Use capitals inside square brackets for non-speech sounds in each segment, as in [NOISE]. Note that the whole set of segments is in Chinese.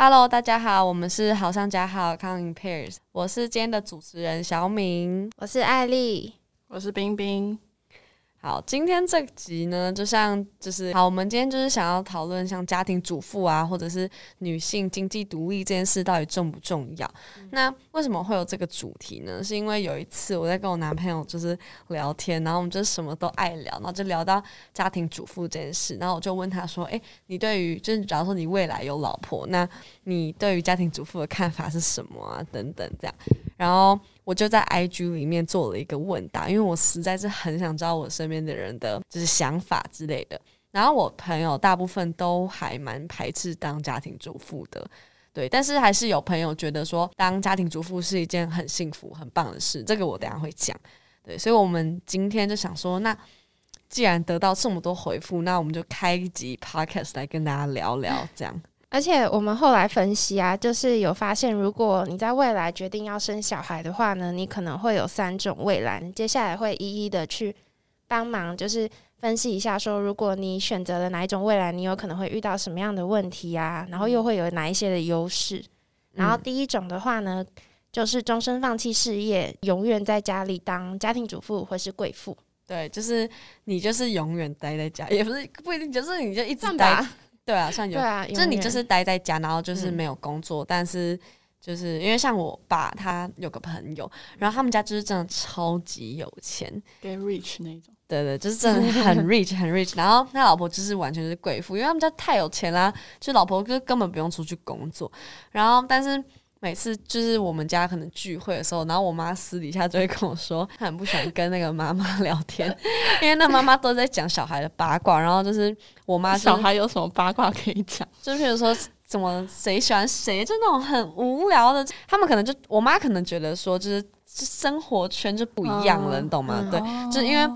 Hello，大家好，我们是好上加好 Counting Pairs，我是今天的主持人小敏，我是艾丽，我是冰冰。好，今天这集呢，就像就是好，我们今天就是想要讨论像家庭主妇啊，或者是女性经济独立这件事到底重不重要？那为什么会有这个主题呢？是因为有一次我在跟我男朋友就是聊天，然后我们就什么都爱聊，然后就聊到家庭主妇这件事，然后我就问他说：“诶，你对于就是假如说你未来有老婆，那你对于家庭主妇的看法是什么啊？等等这样。”然后我就在 IG 里面做了一个问答，因为我实在是很想知道我身边的人的就是想法之类的。然后我朋友大部分都还蛮排斥当家庭主妇的，对，但是还是有朋友觉得说当家庭主妇是一件很幸福、很棒的事。这个我等下会讲。对，所以我们今天就想说，那既然得到这么多回复，那我们就开一集 Podcast 来跟大家聊聊这样。而且我们后来分析啊，就是有发现，如果你在未来决定要生小孩的话呢，你可能会有三种未来。接下来会一一的去帮忙，就是分析一下，说如果你选择了哪一种未来，你有可能会遇到什么样的问题啊，然后又会有哪一些的优势。然后第一种的话呢，就是终身放弃事业，永远在家里当家庭主妇或是贵妇。对，就是你就是永远待在家，也不是不一定，就是你就一直待。对啊，算有，就是你就是待在家，然后就是没有工作，但是就是因为像我爸他有个朋友，然后他们家就是真的超级有钱，get rich 那种，对对，就是真的很 [LAUGHS] rich 很 rich，然后他老婆就是完全是贵妇，因为他们家太有钱啦，就老婆就根本不用出去工作，然后但是。每次就是我们家可能聚会的时候，然后我妈私底下就会跟我说，她很不喜欢跟那个妈妈聊天，因为那妈妈都在讲小孩的八卦，然后就是我妈小孩有什么八卦可以讲，就比如说怎么谁喜欢谁，就那种很无聊的，他们可能就我妈可能觉得说，就是生活圈就不一样了，你懂吗？对，就是因为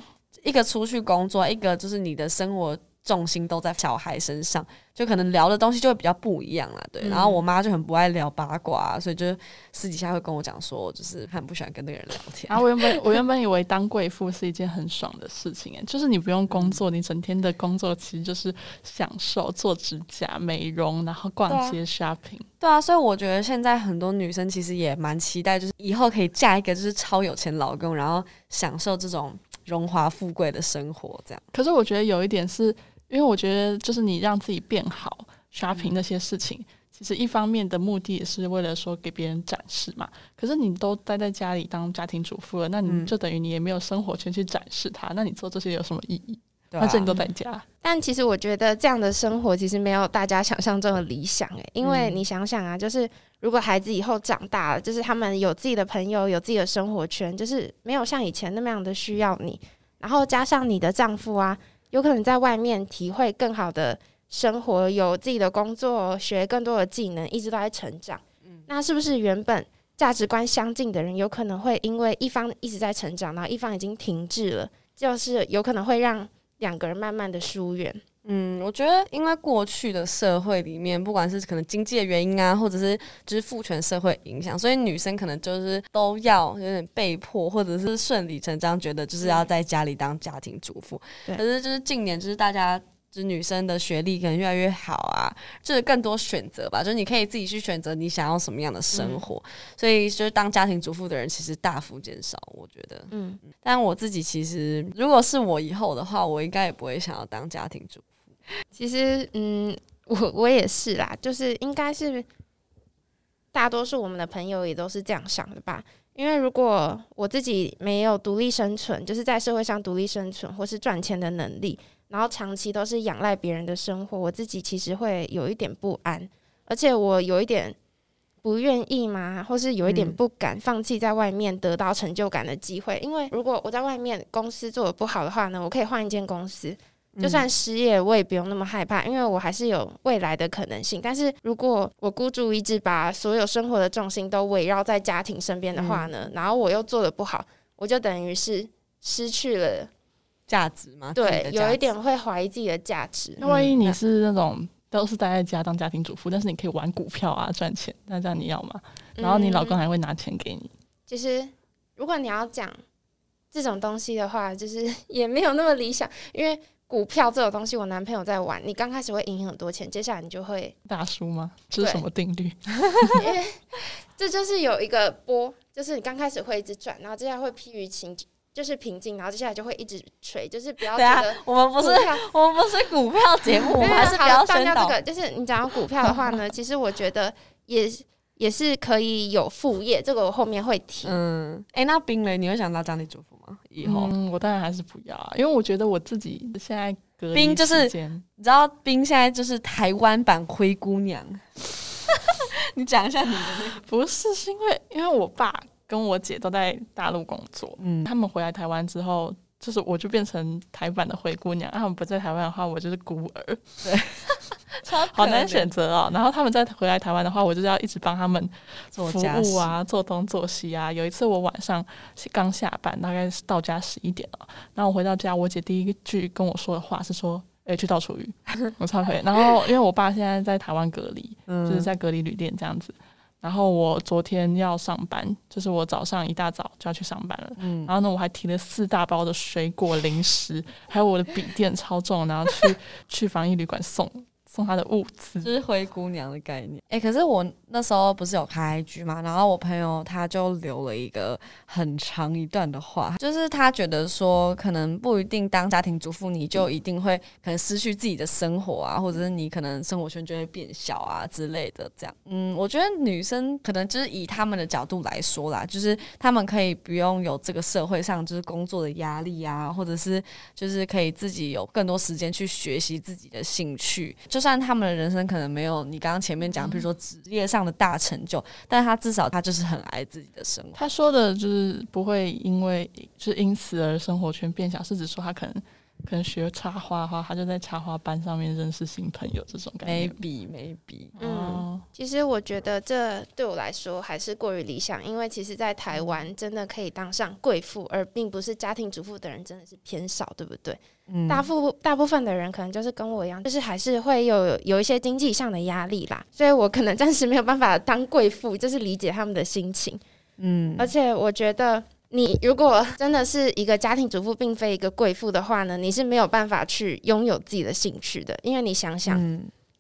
一个出去工作，一个就是你的生活。重心都在小孩身上，就可能聊的东西就会比较不一样啦。对，然后我妈就很不爱聊八卦，所以就私底下会跟我讲说，就是很不喜欢跟那个人聊天。然后我原本我原本以为当贵妇是一件很爽的事情，哎，就是你不用工作，你整天的工作其实就是享受做指甲、美容，然后逛街、shopping。对啊，所以我觉得现在很多女生其实也蛮期待，就是以后可以嫁一个就是超有钱老公，然后享受这种荣华富贵的生活。这样，可是我觉得有一点是。因为我觉得，就是你让自己变好，shopping 那些事情，其实一方面的目的也是为了说给别人展示嘛。可是你都待在家里当家庭主妇了，那你就等于你也没有生活圈去展示它。那你做这些有什么意义？反正你都在家。但其实我觉得这样的生活其实没有大家想象中的理想诶。因为你想想啊，就是如果孩子以后长大了，就是他们有自己的朋友，有自己的生活圈，就是没有像以前那么样的需要你。然后加上你的丈夫啊。有可能在外面体会更好的生活，有自己的工作，学更多的技能，一直都在成长。嗯，那是不是原本价值观相近的人，有可能会因为一方一直在成长，然后一方已经停滞了，就是有可能会让两个人慢慢的疏远？嗯，我觉得因为过去的社会里面，不管是可能经济的原因啊，或者是就是父权社会影响，所以女生可能就是都要有点被迫，或者是顺理成章，觉得就是要在家里当家庭主妇。可是就是近年，就是大家。就是女生的学历可能越来越好啊，就是更多选择吧，就是你可以自己去选择你想要什么样的生活，所以就是当家庭主妇的人其实大幅减少，我觉得。嗯，但我自己其实如果是我以后的话，我应该也不会想要当家庭主妇。其实，嗯，我我也是啦，就是应该是大多数我们的朋友也都是这样想的吧。因为如果我自己没有独立生存，就是在社会上独立生存或是赚钱的能力。然后长期都是仰赖别人的生活，我自己其实会有一点不安，而且我有一点不愿意嘛，或是有一点不敢放弃在外面得到成就感的机会。因为如果我在外面公司做的不好的话呢，我可以换一间公司，就算失业我也不用那么害怕，因为我还是有未来的可能性。但是如果我孤注一掷，把所有生活的重心都围绕在家庭身边的话呢，然后我又做的不好，我就等于是失去了。价值吗？对，有一点会怀疑自己的价值。那万一你是那种都是待在家当家庭主妇，但是你可以玩股票啊赚钱，那这样你要吗？然后你老公还会拿钱给你？其实，如果你要讲这种东西的话，就是 [LAUGHS] 也没有那么理想，因为。股票这种东西，我男朋友在玩，你刚开始会赢很多钱，接下来你就会，大输吗？这是什么定律？[LAUGHS] 因为这就是有一个波，就是你刚开始会一直转，然后接下来会疲于情，就是平静，然后接下来就会一直垂，就是不要觉得，我们不是我们不是股票节目，[LAUGHS] 还是不好要宣导断掉这。个，就是你讲到股票的话呢，其实我觉得也是也是可以有副业，这个我后面会提。嗯，哎、那冰雷，你会想当家庭主妇吗？以后、嗯，我当然还是不要啊，因为我觉得我自己现在隔冰就是你知道冰现在就是台湾版灰姑娘，[LAUGHS] 你讲一下你的那个，不是，是因为因为我爸跟我姐都在大陆工作，嗯，他们回来台湾之后，就是我就变成台版的灰姑娘，啊他们不在台湾的话，我就是孤儿，超 [LAUGHS] 好难选择哦。然后他们再回来台湾的话，我就是要一直帮他们服做家事务啊，做东做西啊。有一次我晚上刚下班，大概是到家十一点了，然后我回到家，我姐第一句跟我说的话是说：“哎、去倒厨余。” [LAUGHS] 我超可以。然后因为我爸现在在台湾隔离，嗯就是在隔离旅店这样子。然后我昨天要上班，就是我早上一大早就要去上班了。嗯然后呢，我还提了四大包的水果零食，还有我的笔电超重，然后去 [LAUGHS] 去防疫旅馆送送他的物资。就是灰姑娘的概念。哎、可是我那时候不是有开 IG 嘛，然后我朋友他就留了一个很长一段的话，就是他觉得说，可能不一定当家庭主妇你就一定会可能失去自己的生活啊，或者是你可能生活圈就会变小啊之类的。这样，嗯，我觉得女生可能就是以他们的角度来说啦，就是他们可以不用有这个社会上就是工作的压力啊，或者是就是可以自己有更多时间去学习自己的兴趣。就算他们的人生可能没有你刚刚前面讲，比如说职业上的大成就，但他至少他就是很爱自己的生活。他说的就是不会因为就是因此而生活圈变小，是指说他可能可能学插花的话，他就在插花班上面认识新朋友这种感觉。maybe maybe，嗯哦，其实我觉得这对我来说还是过于理想，因为其实，在台湾真的可以当上贵妇，而并不是家庭主妇的人真的是偏少，对不对？嗯大部大部分的人可能就是跟我一样，就是还是会有有一些经济上的压力啦，所以我可能暂时没有办法当贵妇，就是理解他们的心情。嗯而且我觉得，你如果真的是一个家庭主妇，并非一个贵妇的话呢，你是没有办法去拥有自己的兴趣的，因为你想想，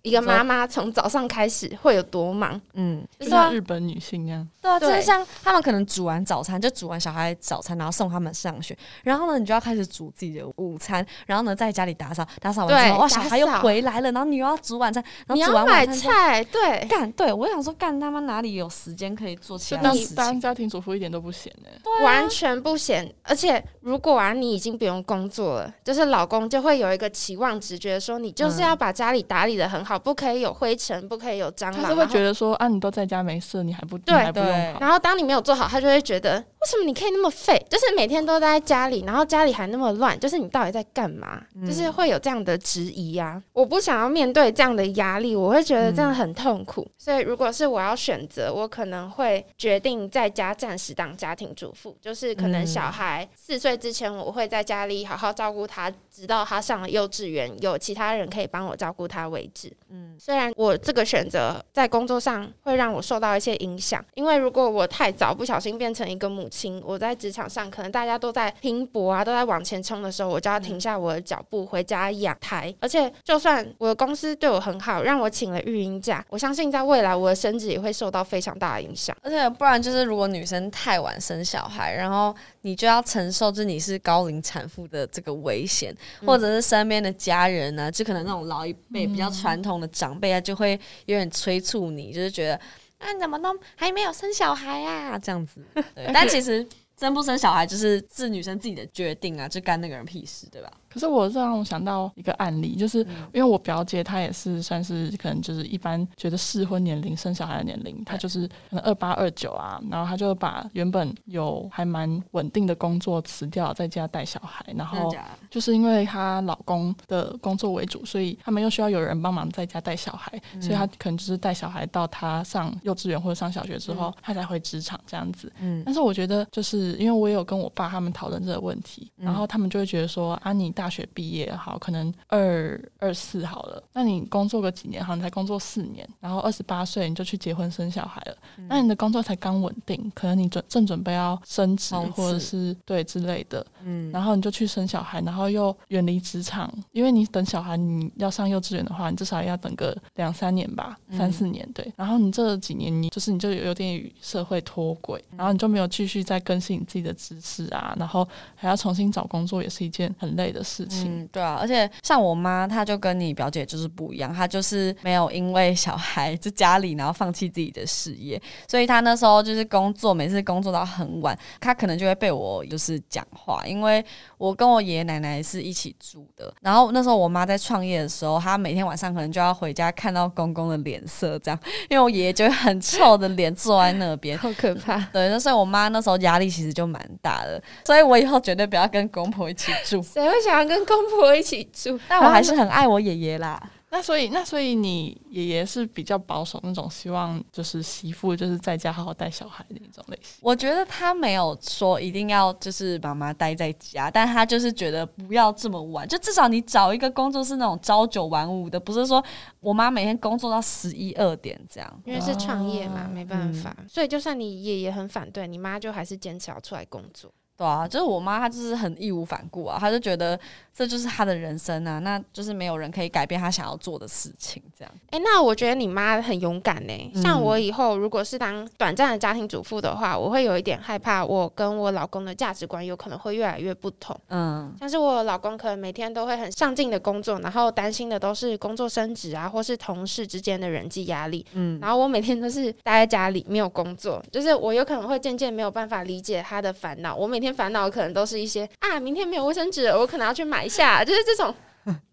一个妈妈从早上开始会有多忙，嗯，就像日本女性那样，对啊，就是像他们可能煮完早餐，就煮完小孩早餐，然后送他们上学，然后呢，你就要开始煮自己的午餐，然后呢，在家里打扫，打扫完之对后，哇，小孩又回来了，然后你又要煮晚餐，然后煮你要买完晚餐菜，对，干，对我想说干他妈哪里有时间可以做其他事情？当家庭主妇一点都不闲呢、完全不闲。而且如果啊，你已经不用工作了，就是老公就会有一个期望值，觉得说你就是嗯。要把家里打理的很好，不可以有灰尘，不可以有蟑螂。他是会觉得说啊，你都在家没事，你还不对还不用对好。然后当你没有做好，他就会觉得为什么你可以那么废？就是每天都待在家里，然后家里还那么乱，就是你到底在干嘛？嗯就是会有这样的质疑啊。我不想要面对这样的压力，我会觉得这样很痛苦。所以如果是我要选择，我可能会决定在家暂时当家庭主妇，就是可能嗯小孩四岁之前，我会在家里好好照顾他，直到他上了幼稚园，有其他人可以帮我照顾他为止。嗯虽然我这个选择在工作上会让我受到一些影响，因为如果我太早不小心变成一个母亲，我在职场上可能大家都在拼搏啊，都在往前冲的时候，我就要停下我的脚步回家养胎。而且，就算我的公司对我很好，让我请了育婴假，我相信在未来我的升职也会受到非常大的影响。而且不然就是，如果女生太晚生小孩，然后你就要承受就是你是高龄产妇的这个危险，或者是身边的家人呢、就可能那种老一辈比较传统的长辈啊，就会有点催促你，就是觉得啊你怎么都还没有生小孩啊这样子。[LAUGHS] 对，但其实生不生小孩就是是女生自己的决定啊，就干那个人屁事，对吧？可是我让我想到一个案例，就是因为我表姐她也是算是可能就是一般觉得适婚年龄生小孩的年龄，她就是可能二八二九啊，然后她就把原本有还蛮稳定的工作辞掉，在家带小孩，然后？就是因为她老公的工作为主，所以他们又需要有人帮忙在家带小孩，所以她可能就是带小孩到她上幼稚园或者上小学之后，她才回职场这样子。嗯。但是我觉得，就是因为我也有跟我爸他们讨论这个问题，然后他们就会觉得说啊，你带大学毕业好，可能二二四好了，那你工作个几年，好，你才工作四年，然后二十八岁你就去结婚生小孩了，那你的工作才刚稳定，可能你准正准备要升职或者是对之类的，嗯，然后你就去生小孩，然后又远离职场，因为你等小孩你要上幼稚园的话，你至少要等个两三年吧，三四年对。然后你这几年你就是你就有点与社会脱轨，然后你就没有继续再更新你自己的知识啊，然后还要重新找工作，也是一件很累的事情。嗯，对啊，而且像我妈，她就跟你表姐就是不一样，她就是没有因为小孩在家里，然后放弃自己的事业，[LAUGHS] 所以她那时候就是工作，每次工作到很晚，她可能就会被我就是讲话，因为我跟我爷爷奶奶是一起住的，然后那时候我妈在创业的时候，她每天晚上可能就要回家看到公公的脸色这样，[LAUGHS] 因为我爷爷就会很臭的脸坐在那边，[LAUGHS] 好可怕。对，那所以我妈那时候压力其实就蛮大的，所以我以后绝对不要跟公婆一起住。谁会想要跟公婆一起住？但我还是很爱我爷爷啦。那所以，那所以你爷爷是比较保守那种，希望就是媳妇就是在家好好带小孩的那种类型。我觉得他没有说一定要就是妈妈待在家，但他就是觉得不要这么晚，就至少你找一个工作是那种朝九晚五的，不是说我妈每天工作到十一二点这样。因为是创业嘛，哦没办法。所以就算你爷爷很反对，你妈就还是坚持要出来工作。对啊，就是我妈，她就是很义无反顾啊，她就觉得这就是她的人生啊，那就是没有人可以改变她想要做的事情，这样。哎、那我觉得你妈很勇敢呢、像我以后如果是当短暂的家庭主妇的话，我会有一点害怕，我跟我老公的价值观有可能会越来越不同。嗯像是我老公可能每天都会很上进的工作，然后担心的都是工作升职啊，或是同事之间的人际压力。嗯，然后我每天都是待在家里没有工作，就是我有可能会渐渐没有办法理解他的烦恼。我每天烦恼可能都是一些啊，明天没有卫生纸，我可能要去买一下，[LAUGHS] 就是这种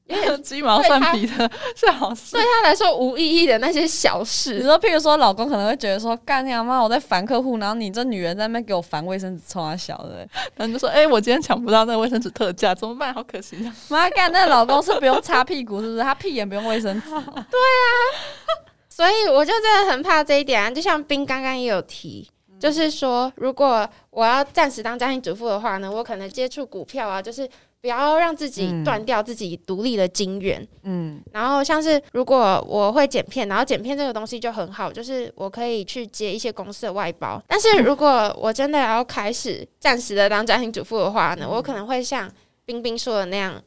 [LAUGHS] 鸡毛蒜皮的是好事对。[LAUGHS] 他来说无意义的那些小事你事。说，譬如说，老公可能会觉得说，干娘妈，我在烦客户，然后你这女人在那边给我烦卫生纸，冲他小的，然后就说：“哎、我今天抢不到那个卫生纸特价，怎么办？好可惜啊！妈干，那老公是不用擦屁股，是不是？他屁眼不用卫生纸。对啊所以我就真的很怕这一点啊。就像冰刚刚也有提，就是说，如果我要暂时当家庭主妇的话呢，我可能接触股票啊，就是不要让自己嗯断掉自己独立的金源。嗯然后像是如果我会剪片，然后剪片这个东西就很好，就是我可以去接一些公司的外包。但是如果我真的要开始暂时的当家庭主妇的话呢，我可能会像冰冰说的那样。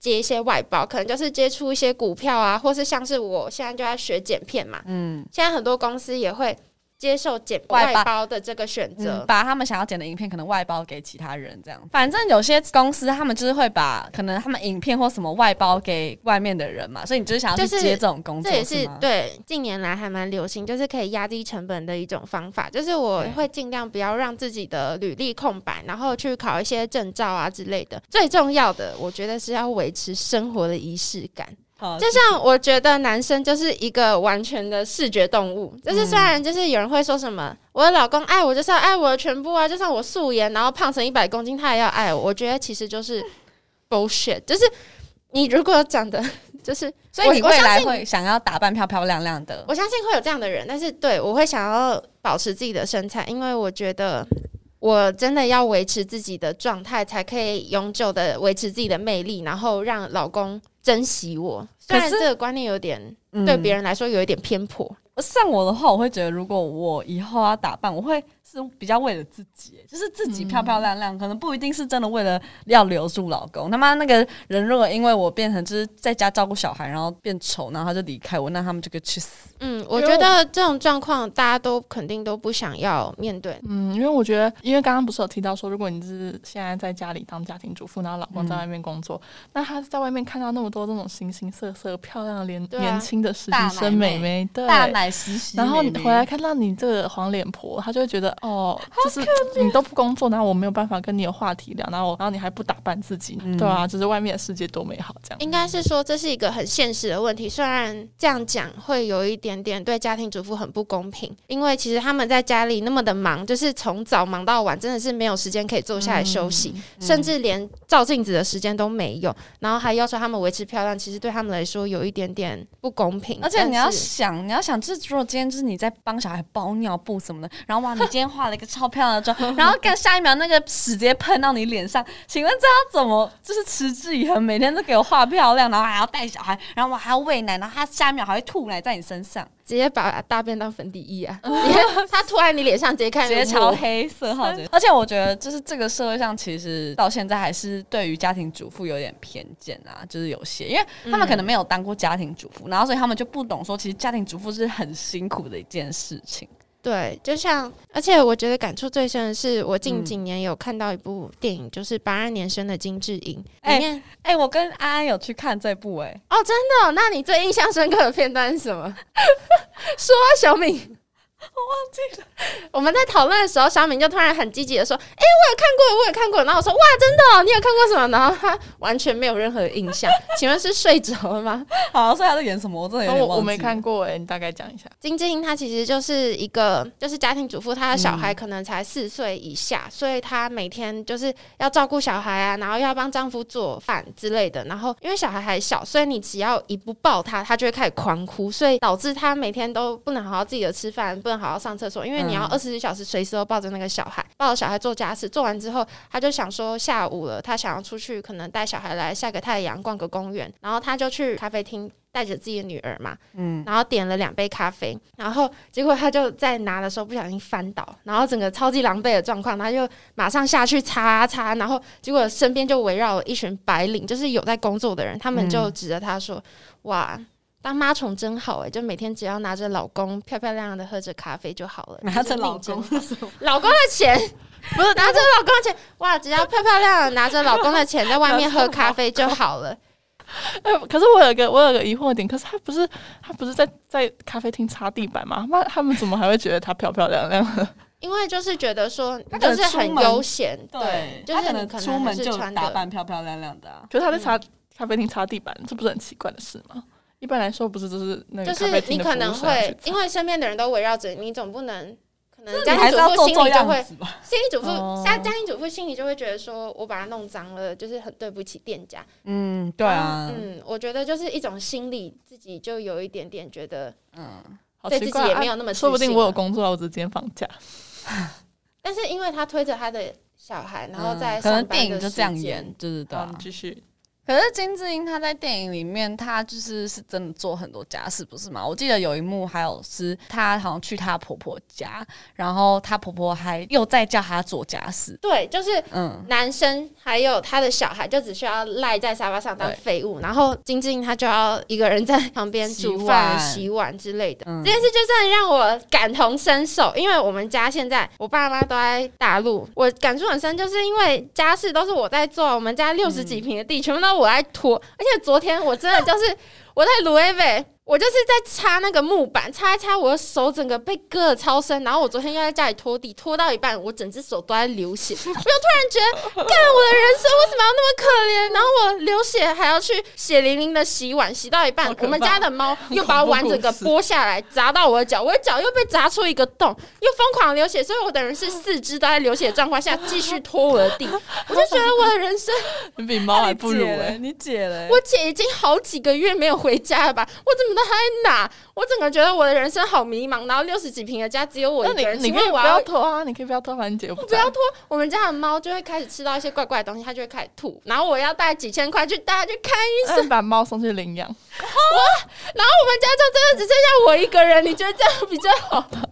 接一些外包，可能就是接触一些股票啊，或是像是我现在就在学剪片嘛，嗯现在很多公司也会接受剪外包的这个选择嗯，。把他们想要剪的影片可能外包给其他人，这样。反正有些公司他们就是会把可能他们影片或什么外包给外面的人嘛，所以你就是想要去就是接这种工作，这也是吗？对近年来还蛮流行，就是可以压低成本的一种方法。就是我会尽量不要让自己的履历空白，然后去考一些证照啊之类的。最重要的，我觉得是要维持生活的仪式感。好就像我觉得男生就是一个完全的视觉动物，就是虽然就是有人会说什么我的老公爱我就是要爱我的全部啊，就算我素颜然后胖成一百公斤，他也要爱我。我觉得其实就是 bullshit，就是你如果长得就是所以你未来会想要打扮漂漂亮亮的。我相信会有这样的人，但是对我会想要保持自己的身材，因为我觉得我真的要维持自己的状态，才可以永久的维持自己的魅力，然后让老公珍惜我。虽然这个观念有点嗯对别人来说有一点偏颇，像我的话，我会觉得，如果我以后要打扮，我会是比较为了自己，就是自己漂漂亮亮，可能不一定是真的为了要留住老公。他妈那个人如果因为我变成就是在家照顾小孩，然后变丑，然后他就离开我，那他们就可以去死。嗯，我觉得这种状况大家都肯定都不想要面对。嗯，因为我觉得，因为刚刚不是有提到说，如果你是现在在家里当家庭主妇，然后老公在外面工作，那他在外面看到那么多这种形形色色、漂亮的年、啊年轻的实大习生美眉，对，大奶然后你回来看到你这个黄脸婆，她就会觉得哦，就是你都不工作，然后我没有办法跟你有话题聊，然后我然后你还不打扮自己，嗯。对啊，就是外面的世界多美好这样。应该是说这是一个很现实的问题，虽然这样讲会有一点点对家庭主妇很不公平，因为其实他们在家里那么的忙，就是从早忙到晚，真的是没有时间可以坐下来休嗯息，甚至连照镜子的时间都没有，然后还要求他们维持漂亮，其实对他们来说有一点点不公平。而且你要想，你要想，就是如果今天就是你在帮小孩包尿布什么的，然后哇，你今天化了一个超漂亮的妆，[LAUGHS] 然后看下一秒那个屎直接喷到你脸上，请问这要怎么就是持之以恒，每天都给我画漂亮，然后还要带小孩，然后我还要喂奶，然后他下一秒还会吐奶在你身上，直接把大便当粉底液啊，[LAUGHS] 直接他涂在你脸上，直接看直接超黑色号。[LAUGHS] 而且我觉得，就是这个社会上，其实到现在还是对于家庭主妇有点偏见啊，就是有些，因为他们可能没有当过家庭主妇，然后所以他们就不懂说，其实家庭主妇是很辛苦的一件事情。对，就像，而且我觉得感触最深的是，我近嗯几年有看到一部电影，就是《八二年生的金智英》哎里面。哎、我跟安安有去看这部、哎，哦，真的哦、那你最印象深刻的片段是什么？[LAUGHS] 说啊，小敏，[LAUGHS] 我忘记了。我们在讨论的时候，小敏就突然很积极的说：“哎、我有看过，我有看过。”然后我说：“哇，真的、哦？你有看过什么？”然后他完全没有任何印象。[LAUGHS] 请问是睡着了吗？好，所以他在演什么？我真的有点忘记我我没看过哎、你大概讲一下。金智英她其实就是一个就是家庭主妇，她的小嗯孩可能才四岁以下，所以她每天就是要照顾小孩啊，然后又要帮丈夫做饭之类的。然后因为小孩还小，所以你只要一不抱他，他就会开始狂哭，所以导致他每天都不能好好自己的吃饭，不能好好上厕所，因为你要嗯二十四小时随时都抱着那个小孩，抱着小孩做家事，做完之后他就想说下午了，他想要出去，可能带小孩来晒个太阳，逛个公园，然后他就去咖啡厅。带着自己的女儿嘛，嗯，然后点了两杯咖啡，然后结果他就在拿的时候不小心翻倒，然后整个超级狼狈的状况，他就马上下去擦啊擦，然后结果身边就围绕了一群白领，就是有在工作的人，他们就指着他说：“哇。”当妈宠真好哎，就每天只要拿着老公漂漂亮亮的喝着咖啡就好了，拿着老公老公的钱 [LAUGHS] 不是拿着老公的钱哇，只要漂漂亮亮拿着老公的钱在外面喝咖啡就好了。哎、[LAUGHS] 可是我有个我有个疑惑点，可是他不是他不是在在咖啡厅擦地板吗？那他们怎么还会觉得她漂漂亮亮的？[LAUGHS] 因为就是觉得说，就是很悠闲，对，就是出门是就打，扮漂漂亮亮的、啊。可是他在擦咖啡厅擦地板，这不是很奇怪的事吗？一般来说，不是就是那个就是你可能会，因为身边的人都围绕着你，总不能可能家庭主妇心里就会，做样子吧。心理主妇哦家家庭主妇心里就会觉得说，我把它弄脏了，就是很对不起店家。嗯，对啊，嗯，我觉得就是一种心理，自己就有一点点觉得，嗯，对自己也没有那么自说不定我有工作啊，我只是今天放假。[LAUGHS] 但是因为他推着他的小孩，然后嗯在可能上电影就这样演，就是对啊好你。继续。可是金智英她在电影里面，她就是是真的做很多家事，不是吗？我记得有一幕还有是她好像去她婆婆家，然后她婆婆还又在叫她做家事。对，就是嗯，男生还有他的小孩就只需要赖在沙发上当废物，然后金智英她就要一个人在旁边煮饭、洗碗之类的。嗯这件事就真的让我感同身受，因为我们家现在我爸妈都在大陆，我感触很深，就是因为家事都是我在做，我们家六十几平的地、全部都是我在拖，而且昨天我真的就是我在卢威伟。我就是在擦那个木板，擦一擦，我的手整个被割的超深。然后我昨天又在家里拖地，拖到一半，我整只手都在流血。[LAUGHS] 我就突然觉得，干我的人生为什么要那么可怜？然后我流血还要去血淋淋的洗碗，洗到一半我们家的猫又把碗整个剥下来，砸到我的脚，我的脚又被砸出一个洞，又疯狂流血，所以我等于是四肢都在流血的状况下继续拖我的地。[LAUGHS] 我就觉得我的人生，[LAUGHS] 你比猫还不如哎、欸你姐嘞？我姐已经好几个月没有回家了吧？我怎么都还在哪？我整个觉得我的人生好迷茫。然后六十几平的家只有我一个人，你你可以不要拖啊，你可以不要拖，反正姐又不要拖，我们家的猫就会开始吃到一些怪怪的东西，它就会开始吐，然后我要带几千块去带它去看医生，把猫送去领养。然后我们家就真的只剩下我一个人，你觉得这样比较好吗？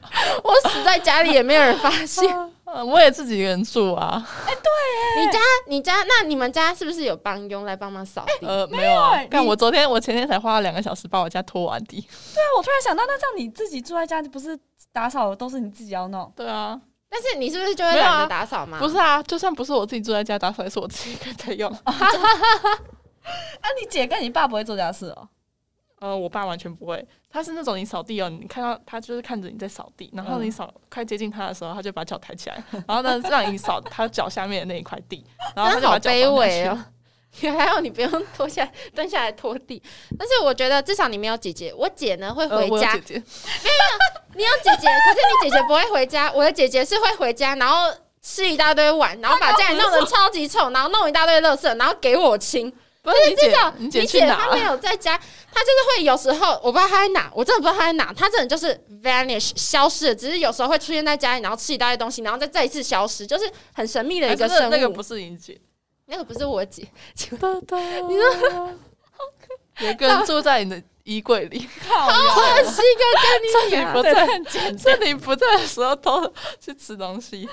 我死在家里也没有人发现。[LAUGHS] 呃我也自己一个人住啊，哎，对你家你家那你们家是不是有帮佣来帮忙扫地？呃，没有啊欸。但我昨天我前天才花了两个小时把我家拖完地。对啊，我突然想到，那这样你自己住在家，不是打扫的都是你自己要弄？对啊，但是你是不是就会懒得打扫吗？不是啊，就算不是我自己住在家打扫，也是我自己一个人在用。[LAUGHS] 啊，你姐跟你爸不会做家事哦？呃，我爸完全不会，他是那种你扫地哦，你看到他就是看着你在扫地，然后你扫快接近他的时候，他就把脚抬起来，然后呢让你扫他脚下面的那一块地，然后他就把脚卑。微哦。[LAUGHS] 还好你不用脱下来蹲下来拖地，但是我觉得至少你没有姐姐，我姐呢会呃，回家，[LAUGHS] 没有你有姐姐，可是你姐姐不会回家。我的姐姐是会回家，然后吃一大堆碗，然后把家里弄得 [LAUGHS] 超级臭，然后弄一大堆垃圾，然后给我清。不是你姐至少，你你姐她没有在家，她就是会有时候我不知道她在哪，我真的不知道她在哪，她真的就是 vanish 消失了，只是有时候会出现在家里，然后吃一大堆东西，然后再再一次消失，就是很神秘的一个生物。那个不是你姐，那个不是我姐，[LAUGHS] 你说有个人住在你的衣柜里，好我是一个跟你你不在，趁你不在的时候偷去吃东西。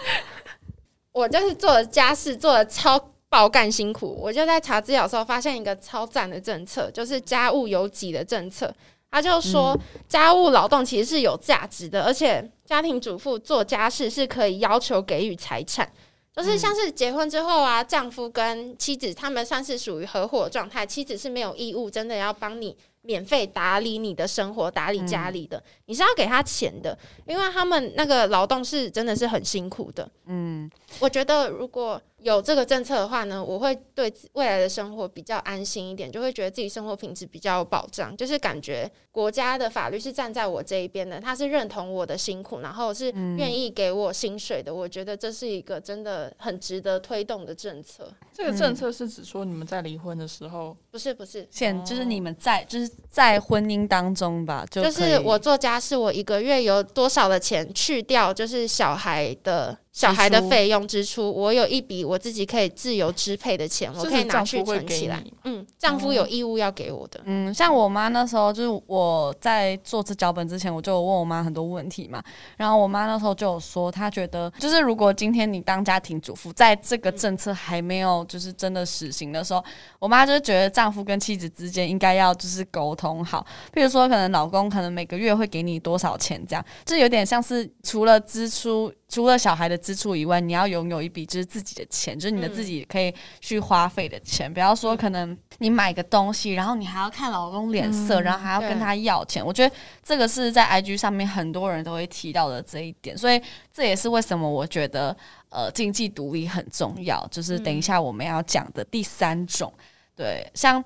我就是做了家事做了超爆干辛苦，我就在查资料的时候发现一个超赞的政策，就是家务有己的政策。他就说，家务劳动其实是有价值的，而且家庭主妇做家事是可以要求给予财产，就是像是结婚之后啊，丈夫跟妻子他们算是属于合伙状态，妻子是没有义务真的要帮你免费打理你的生活、打理家里的，你是要给他钱的，因为他们那个劳动是真的是很辛苦的。嗯，我觉得如果有这个政策的话呢，我会对未来的生活比较安心一点，就会觉得自己生活品质比较有保障，就是感觉国家的法律是站在我这一边的，他是认同我的辛苦，然后是愿意给我薪水的。我觉得这是一个真的很值得推动的政策。这个政策是指说你们在离婚的时候，不是不是，现就是你们在就是在婚姻当中吧，就就是我做家事，我一个月有多少的钱去掉，就是小孩的小孩的费用支出，我有一笔我自己可以自由支配的钱，我可以拿去存起来。嗯，丈夫有义务要给我的。嗯，像我妈那时候，就是我在做这脚本之前，我就有问我妈很多问题嘛。然后我妈那时候就有说，她觉得就是如果今天你当家庭主妇，在这个政策还没有就是真的实行的时候，我妈就是觉得丈夫跟妻子之间应该要就是沟通好，比如说可能老公可能每个月会给你多少钱，这样这有点像是除了支出。除了小孩的支出以外，你要拥有一笔就是自己的钱，就是你的自己可以去花费的钱。不要说可能你买个东西，然后你还要看老公脸色，然后还要跟他要钱。我觉得这个是在 IG 上面很多人都会提到的这一点，所以这也是为什么我觉得呃经济独立很重要。就是等一下我们要讲的第三种，对，像。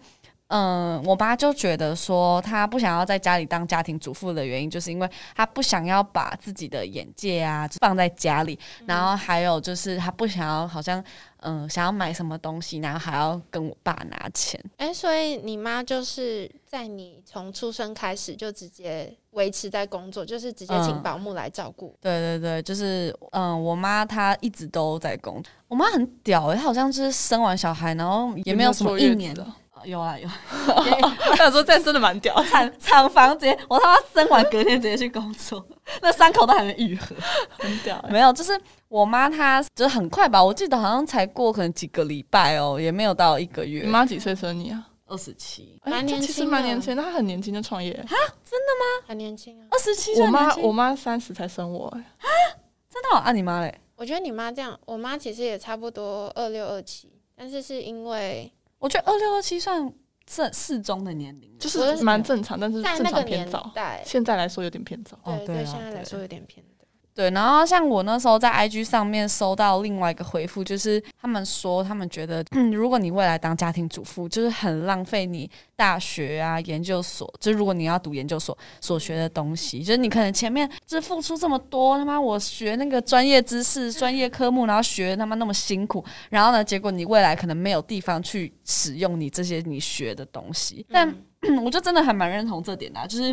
嗯，我妈就觉得说，她不想要在家里当家庭主妇的原因，就是因为她不想要把自己的眼界啊放在家里，然后还有就是她不想要好像嗯想要买什么东西，然后还要跟我爸拿钱。哎、所以你妈就是在你从出生开始就直接维持在工作，就是直接请嗯保姆来照顾。对对对，就是嗯，我妈她一直都在工作，我妈很屌诶、她好像就是生完小孩，然后也没有什么一年。啊呃有啊有，我想说这样真的蛮屌的，产产房直接，我他妈生完隔天直接去工作，那伤口都还没愈合。[LAUGHS] 很屌欸。没有，就是我妈她就是很快吧，我记得好像才过可能几个礼拜哦，也没有到一个月你。妈几岁生你啊？二十七，哎蛮年轻其实轻蛮年轻的，她很年轻就创业啊？真的吗。很年轻啊。二十七，我妈我妈三十才生我，啊真的、哦、啊，你妈嘞？我觉得你妈这样，我妈其实也差不多二六二七，但是是因为我觉得二六二七算正适中的年龄，就是蛮正常，但是正在那个年常偏早。代，现在来说有点偏早。哦对对啊现在来说有点偏的。对，然后像我那时候在 IG 上面收到另外一个回复，就是他们说他们觉得，嗯，如果你未来当家庭主妇，就是很浪费你大学啊、研究所，就如果你要读研究所所学的东西，就是你可能前面就付出这么多，他妈我学那个专业知识、专业科目，然后学他妈那么辛苦，然后呢，结果你未来可能没有地方去使用你这些你学的东西，但。[CLEARS THROAT] 我就真的还蛮认同这点的啊、就是，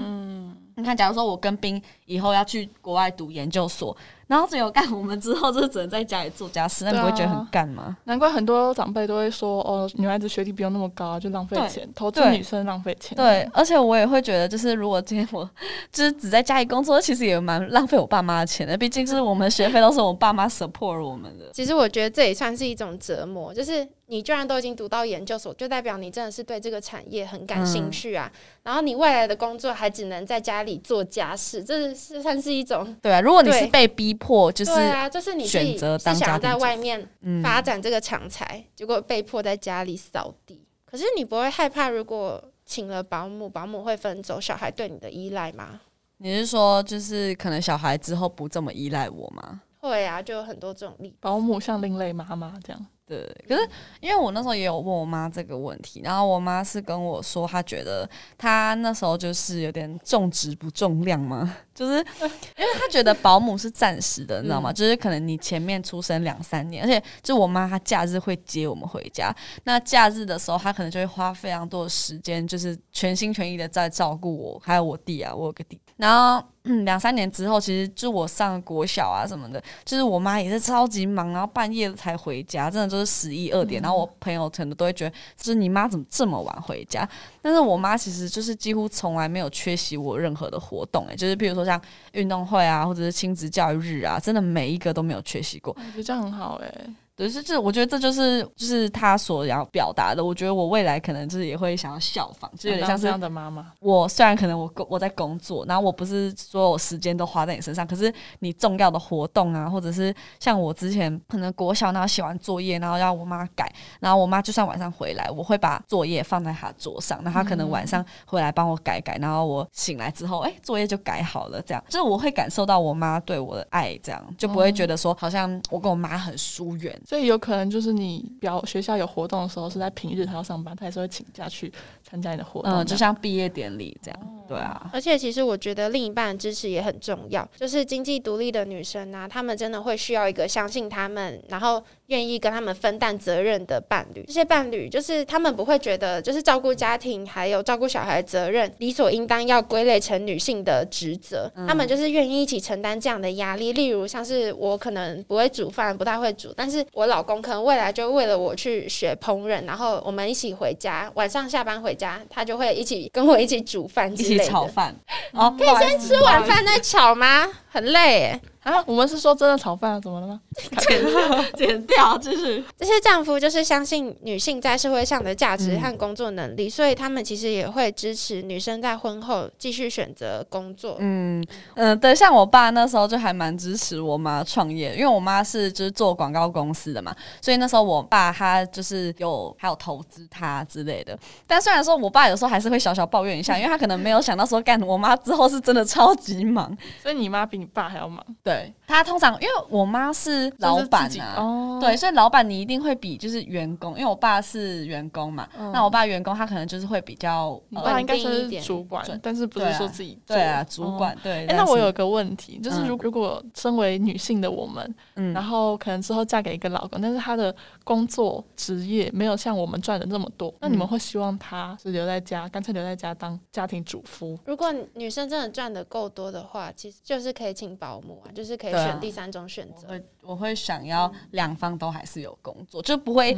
你看，假如说我跟冰以后要去国外读研究所，然后只有干我们之后就是只能在家里做家事，那你不会觉得很干吗？难怪很多长辈都会说，哦，女孩子学历不用那么高，就浪费钱，投资女生浪费钱。对，而且我也会觉得，就是如果今天我就是只在家里工作，其实也蛮浪费我爸妈的钱的。毕竟就是我们学费都是我爸妈 support 我们的。其实我觉得这也算是一种折磨，就是你居然都已经读到研究所，就代表你真的是对这个产业很感兴趣啊。然后你未来的工作还只能在家里做家事，这是算是一种对啊，如果你是被逼迫，就是对啊，就是你自己选择当想要在外面嗯，发展这个长才，结果被迫在家里扫地。可是你不会害怕，如果请了保姆，保姆会分走小孩对你的依赖吗？你是说就是可能小孩之后不这么依赖我吗？会啊，就有很多这种例子。保姆像另类妈妈这样，对，可是因为我那时候也有问我妈这个问题，然后我妈是跟我说，她觉得她那时候就是有点重质不重量嘛，[LAUGHS] 就是因为她觉得保姆是暂时的，你知道吗？就是可能你前面出生两三年，而且就我妈她假日会接我们回家，那假日的时候她可能就会花非常多的时间，就是全心全意的在照顾我，还有我弟啊，我有个弟，然后。两三年之后，其实就我上国小啊什么的，就是我妈也是超级忙，然后半夜才回家，真的就是十一二点。然后我朋友可能都会觉得，就是你妈怎么这么晚回家？但是我妈其实就是几乎从来没有缺席我任何的活动，诶，就是比如说像运动会啊，或者是亲子教育日啊，真的每一个都没有缺席过。我觉得这样很好，诶。对，是这，我觉得这就是就是他所要表达的。我觉得我未来可能就是也会想要效仿，就有点像这样的妈妈。我虽然可能我工我在工作，然后我不是所有时间都花在你身上，可是你重要的活动啊，或者是像我之前可能国小然后写完作业，然后要我妈改，然后我妈就算晚上回来，我会把作业放在她桌上，那她可能晚上回来帮我改改，然后我醒来之后，哎，作业就改好了。这样就是我会感受到我妈对我的爱，这样就不会觉得说好像我跟我妈很疏远。所以有可能就是你表学校有活动的时候是在平日，他要上班，他也是会请假去参加你的活动，嗯，就像毕业典礼这样，对啊。而且其实我觉得另一半的支持也很重要，就是经济独立的女生啊，她们真的会需要一个相信她们，然后。愿意跟她们分担责任的伴侣，这些伴侣就是他们不会觉得，就是照顾家庭还有照顾小孩责任理所应当要归类成女性的职责，他们就是愿意一起承担这样的压力。例如，像是我可能不会煮饭，不太会煮，但是我老公可能未来就为了我去学烹饪，然后我们一起回家，晚上下班回家，他就会一起跟我一起煮饭，一起炒饭。哦，可以先吃晚饭再炒吗？很累哎。啊，我们是说真的炒饭啊？怎么了吗？[LAUGHS] 剪掉，剪掉，就是这些丈夫就是相信女性在社会上的价值和工作能力，所以他们其实也会支持女生在婚后继续选择工作。嗯嗯，对，像我爸那时候就还蛮支持我妈创业，因为我妈是就是做广告公司的嘛，所以那时候我爸他就是有还有投资他之类的。但虽然说我爸有时候还是会小小抱怨一下，因为他可能没有想到说干我妈之后是真的超级忙，所以你妈比你爸还要忙。对。他通常，因为我妈是老板啊，对，所以老板你一定会比就是员工，因为我爸是员工嘛，那我爸员工他可能就是会比较，我爸应该是主管，但是不是说自己对啊，主管对。哎，那我有个问题，就是如如果身为女性的我们，然后可能之后嫁给一个老公，但是他的工作职业没有像我们赚的那么多，那你们会希望他是留在家，干脆留在家当家庭主妇？如果女生真的赚的够多的话，其实就是可以请保姆啊，就。是可以选第三种选择。我会想要两方都还是有工作，就不会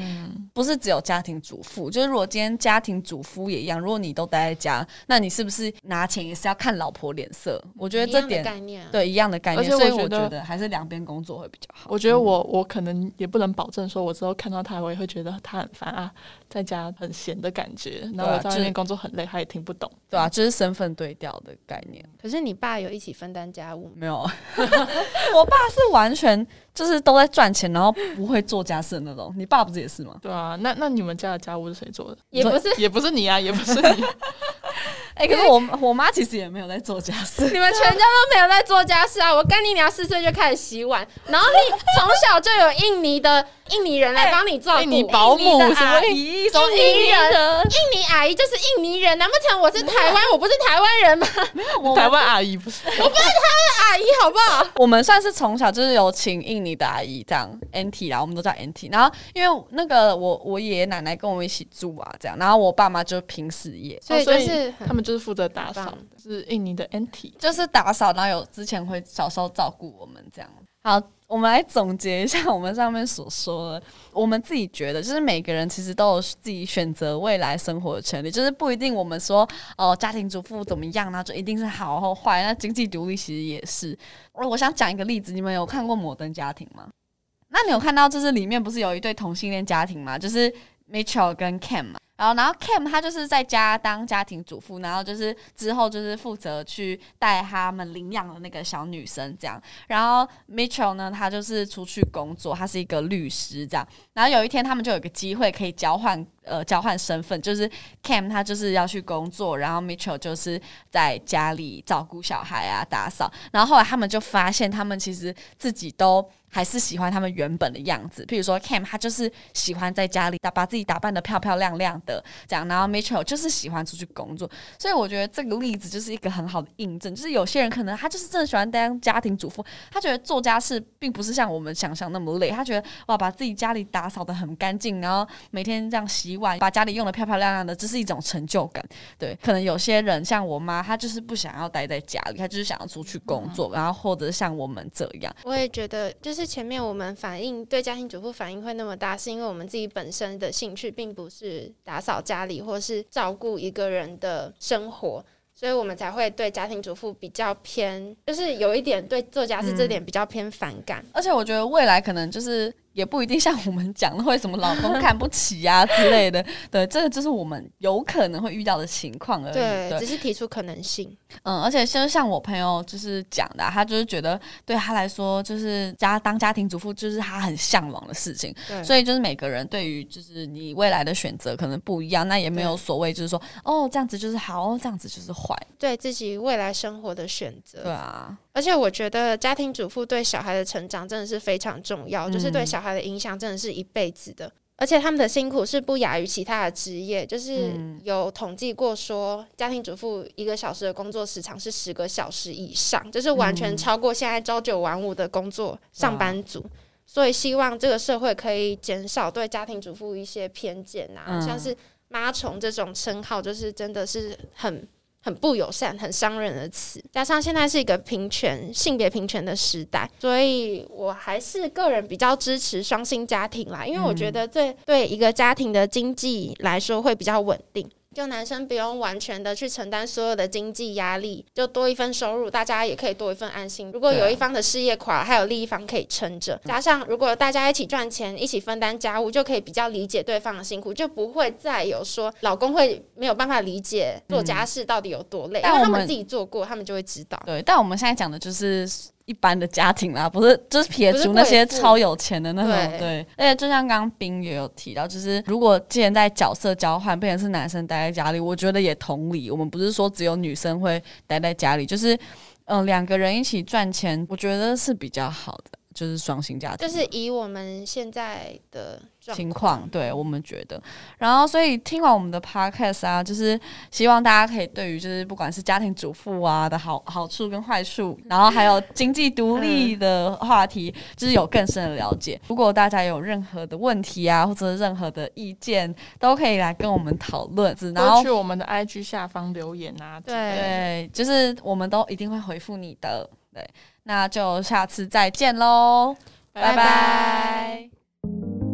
不是只有家庭主妇。就是如果今天家庭主妇也一样，如果你都待在家，那你是不是拿钱也是要看老婆脸色？我觉得这点概念对一样的概念，所以我觉得还是两边工作会比较好。我觉得我我可能也不能保证说，我之后看到他，我也会觉得他很烦啊，在家很闲的感觉。然后我在外面工作很累，他也听不懂，对啊，就是身份对调的概念。可是你爸有一起分担家务没有？[LAUGHS] 我爸是完全。就是都在赚钱，然后不会做家事的那种。你爸不是也是吗？对啊，那那你们家的家务是谁做的？也不是，也不是你啊，也不是你。[LAUGHS] 哎，可是我我妈其实也没有在做家事。[LAUGHS] 你们全家都没有在做家事啊！我跟你娘四岁就开始洗碗，然后你从小就有印尼的印尼人来帮你做印尼保姆什么印尼人？印尼阿姨就是印尼人，难不成我是台湾？我不是台湾人吗？没有，台湾阿姨不是，我不是台湾阿姨，好不好？我们算是从小就是有请印尼的阿姨这样 NT 啦，我们都叫 NT。然后因为那个我我爷爷奶奶跟我们一起住啊，这样，然后我爸妈就拼事业，所以就是他们就是负责打扫，是印尼的 NT，就是打扫，然后有之前会小时候照顾我们这样。好，我们来总结一下我们上面所说的。我们自己觉得，就是每个人其实都有自己选择未来生活的权利，就是不一定我们说哦，家庭主妇怎么样那，就一定是好或坏。那经济独立其实也是。我想讲一个例子，你们有看过《摩登家庭》吗？那你有看到就是里面不是有一对同性恋家庭吗？就是 Mitchell 跟 Cam 嘛。然后，然后 Cam 他就是在家当家庭主妇，然后就是之后就是负责去带他们领养的那个小女生这样。然后 Mitchell 呢，他就是出去工作，他是一个律师这样。然后有一天，他们就有个机会可以交换。呃交换身份，就是 Cam 他就是要去工作，然后 Mitchell 就是在家里照顾小孩啊、打扫，然后后来他们就发现，他们其实自己都。还是喜欢他们原本的样子，譬如说 Cam，他就是喜欢在家里打把自己打扮的漂漂亮亮的这样，然后 Mitchell 就是喜欢出去工作，所以我觉得这个例子就是一个很好的印证，就是有些人可能他就是真的喜欢当家庭主妇，他觉得做家事并不是像我们想象那么累，他觉得哇把自己家里打扫的很干净，然后每天这样洗碗，把家里用的漂漂亮亮的，这是一种成就感。对，可能有些人像我妈，她就是不想要待在家里，她就是想要出去工作，然后或者像我们这样，我也觉得就是。前面我们反应对家庭主妇反应会那么大，是因为我们自己本身的兴趣并不是打扫家里或是照顾一个人的生活，所以我们才会对家庭主妇比较偏，就是有一点对做家事这点比较偏反感。而且我觉得未来可能就是。也不一定像我们讲的会什么老公看不起呀之类的，[LAUGHS] 对，这个就是我们有可能会遇到的情况而已。对，只是提出可能性。嗯，而且就像我朋友就是讲的，他就是觉得对他来说，就是家当家庭主妇就是他很向往的事情。所以就是每个人对于就是你未来的选择可能不一样，那也没有所谓就是说哦这样子就是好，这样子就是坏，对自己未来生活的选择。对啊。而且我觉得家庭主妇对小孩的成长真的是非常重要，就是对小孩的影响真的是一辈子的。而且他们的辛苦是不亚于其他的职业，就是有统计过说，家庭主妇一个小时的工作时长是十个小时以上，就是完全超过现在朝九晚五的工作上班族。所以希望这个社会可以减少对家庭主妇一些偏见啊，像是妈虫这种称号，就是真的是很。很不友善、很伤人的词，加上现在是一个平权、性别平权的时代，所以我还是个人比较支持双薪家庭啦，因为我觉得对对一个家庭的经济来说会比较稳定。就男生不用完全的去承担所有的经济压力，就多一份收入，大家也可以多一份安心。如果有一方的事业垮，还有另一方可以撑着。加上如果大家一起赚钱，一起分担家务，就可以比较理解对方的辛苦，就不会再有说老公会没有办法理解做家事到底有多累，因为他们自己做过，他们就会知道。对，但我们现在讲的就是。一般的家庭啦，不是就是撇除那些超有钱的那种，对。而且就像刚刚冰也有提到，就是如果既然在角色交换，变成是男生待在家里，我觉得也同理。我们不是说只有女生会待在家里，就是嗯两个人一起赚钱，我觉得是比较好的。就是双薪家庭，就是以我们现在的情况，对我们觉得，然后所以听完我们的 podcast 啊，就是希望大家可以对于就是不管是家庭主妇啊的好好处跟坏处，然后还有经济独立的话题，就是有更深的了解。如果大家有任何的问题啊，或者任何的意见，都可以来跟我们讨论，然后去我们的 IG 下方留言啊，对，就是我们都一定会回复你的，对那就下次再见喽拜拜。